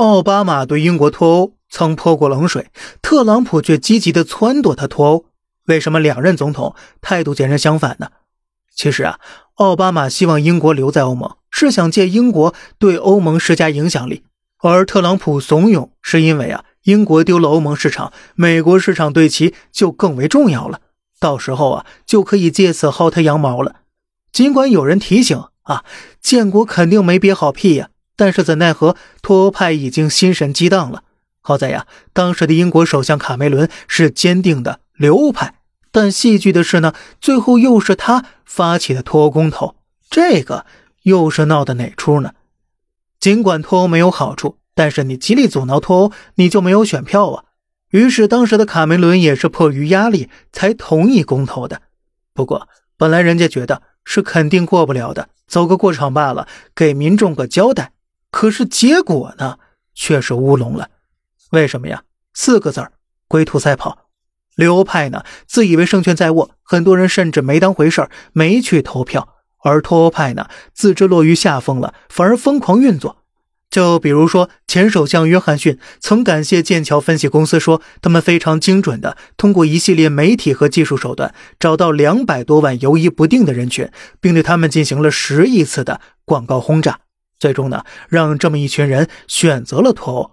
奥巴马对英国脱欧曾泼过冷水，特朗普却积极的撺掇他脱欧。为什么两任总统态度截然相反呢？其实啊，奥巴马希望英国留在欧盟，是想借英国对欧盟施加影响力；而特朗普怂恿，是因为啊，英国丢了欧盟市场，美国市场对其就更为重要了。到时候啊，就可以借此薅他羊毛了。尽管有人提醒啊，建国肯定没憋好屁呀。但是怎奈何脱欧派已经心神激荡了。好在呀，当时的英国首相卡梅伦是坚定的留派。但戏剧的是呢，最后又是他发起的脱欧公投，这个又是闹的哪出呢？尽管脱欧没有好处，但是你极力阻挠脱欧，你就没有选票啊。于是当时的卡梅伦也是迫于压力才同意公投的。不过本来人家觉得是肯定过不了的，走个过场罢了，给民众个交代。可是结果呢，却是乌龙了。为什么呀？四个字儿：龟兔赛跑。留欧派呢，自以为胜券在握，很多人甚至没当回事，没去投票；而脱欧派呢，自知落于下风了，反而疯狂运作。就比如说，前首相约翰逊曾感谢剑桥分析公司，说他们非常精准的通过一系列媒体和技术手段，找到两百多万犹疑不定的人群，并对他们进行了十亿次的广告轰炸。最终呢，让这么一群人选择了脱欧。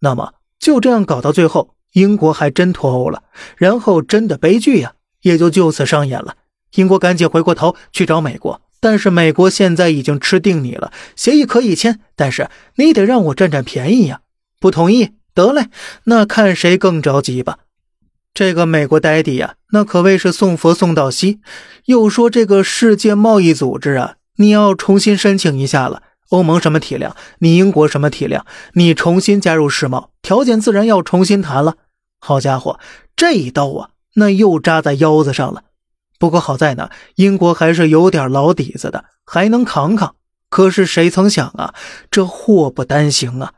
那么就这样搞到最后，英国还真脱欧了。然后真的悲剧呀，也就就此上演了。英国赶紧回过头去找美国，但是美国现在已经吃定你了。协议可以签，但是你得让我占占便宜呀。不同意，得嘞，那看谁更着急吧。这个美国呆弟呀，那可谓是送佛送到西。又说这个世界贸易组织啊，你要重新申请一下了。欧盟什么体量？你英国什么体量？你重新加入世贸，条件自然要重新谈了。好家伙，这一刀啊，那又扎在腰子上了。不过好在呢，英国还是有点老底子的，还能扛扛。可是谁曾想啊，这祸不单行啊！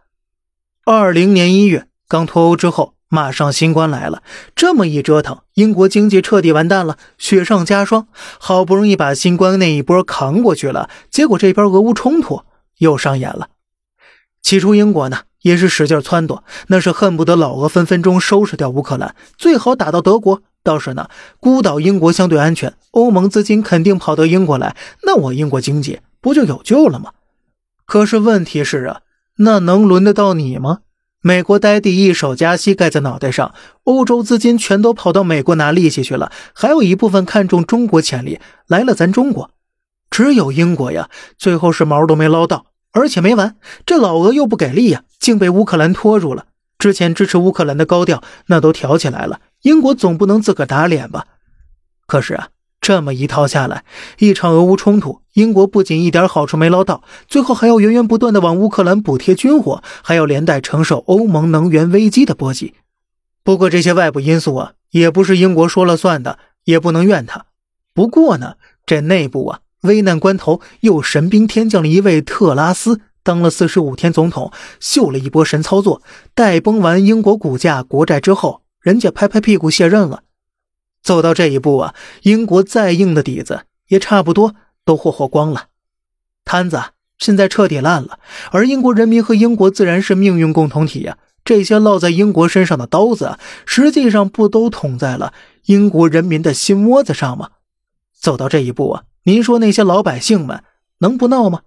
二零年一月刚脱欧之后，马上新冠来了，这么一折腾，英国经济彻底完蛋了，雪上加霜。好不容易把新冠那一波扛过去了，结果这边俄乌冲突。又上演了。起初，英国呢也是使劲撺掇，那是恨不得老俄分分钟收拾掉乌克兰，最好打到德国。倒是呢，孤岛英国相对安全，欧盟资金肯定跑到英国来，那我英国经济不就有救了吗？可是问题是啊，那能轮得到你吗？美国呆地一手加息盖在脑袋上，欧洲资金全都跑到美国拿利息去了，还有一部分看中中国潜力来了咱中国。只有英国呀，最后是毛都没捞到，而且没完，这老俄又不给力呀，竟被乌克兰拖住了。之前支持乌克兰的高调那都挑起来了，英国总不能自个打脸吧？可是啊，这么一套下来，一场俄乌冲突，英国不仅一点好处没捞到，最后还要源源不断的往乌克兰补贴军火，还要连带承受欧盟能源危机的波及。不过这些外部因素啊，也不是英国说了算的，也不能怨他。不过呢，这内部啊。危难关头，又神兵天降了一位特拉斯，当了四十五天总统，秀了一波神操作，带崩完英国股价、国债之后，人家拍拍屁股卸任了。走到这一步啊，英国再硬的底子也差不多都霍霍光了，摊子现在彻底烂了。而英国人民和英国自然是命运共同体呀，这些落在英国身上的刀子，实际上不都捅在了英国人民的心窝子上吗？走到这一步啊！您说那些老百姓们能不闹吗？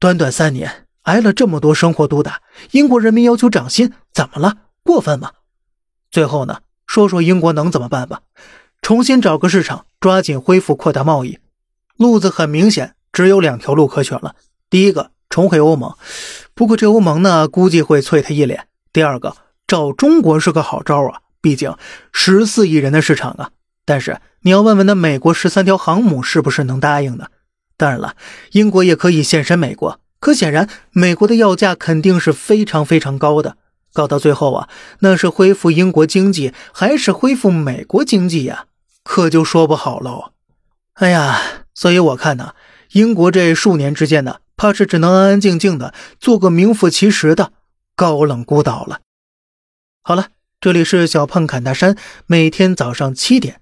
短短三年挨了这么多生活毒打，英国人民要求涨薪，怎么了？过分吗？最后呢，说说英国能怎么办吧？重新找个市场，抓紧恢复扩大贸易。路子很明显，只有两条路可选了。第一个，重回欧盟，不过这欧盟呢，估计会啐他一脸。第二个，找中国是个好招啊，毕竟十四亿人的市场啊。但是你要问问那美国十三条航母是不是能答应呢？当然了，英国也可以现身美国，可显然美国的要价肯定是非常非常高的。搞到最后啊，那是恢复英国经济还是恢复美国经济呀？可就说不好喽。哎呀，所以我看呢，英国这数年之间呢，怕是只能安安静静的做个名副其实的高冷孤岛了。好了，这里是小胖侃大山，每天早上七点。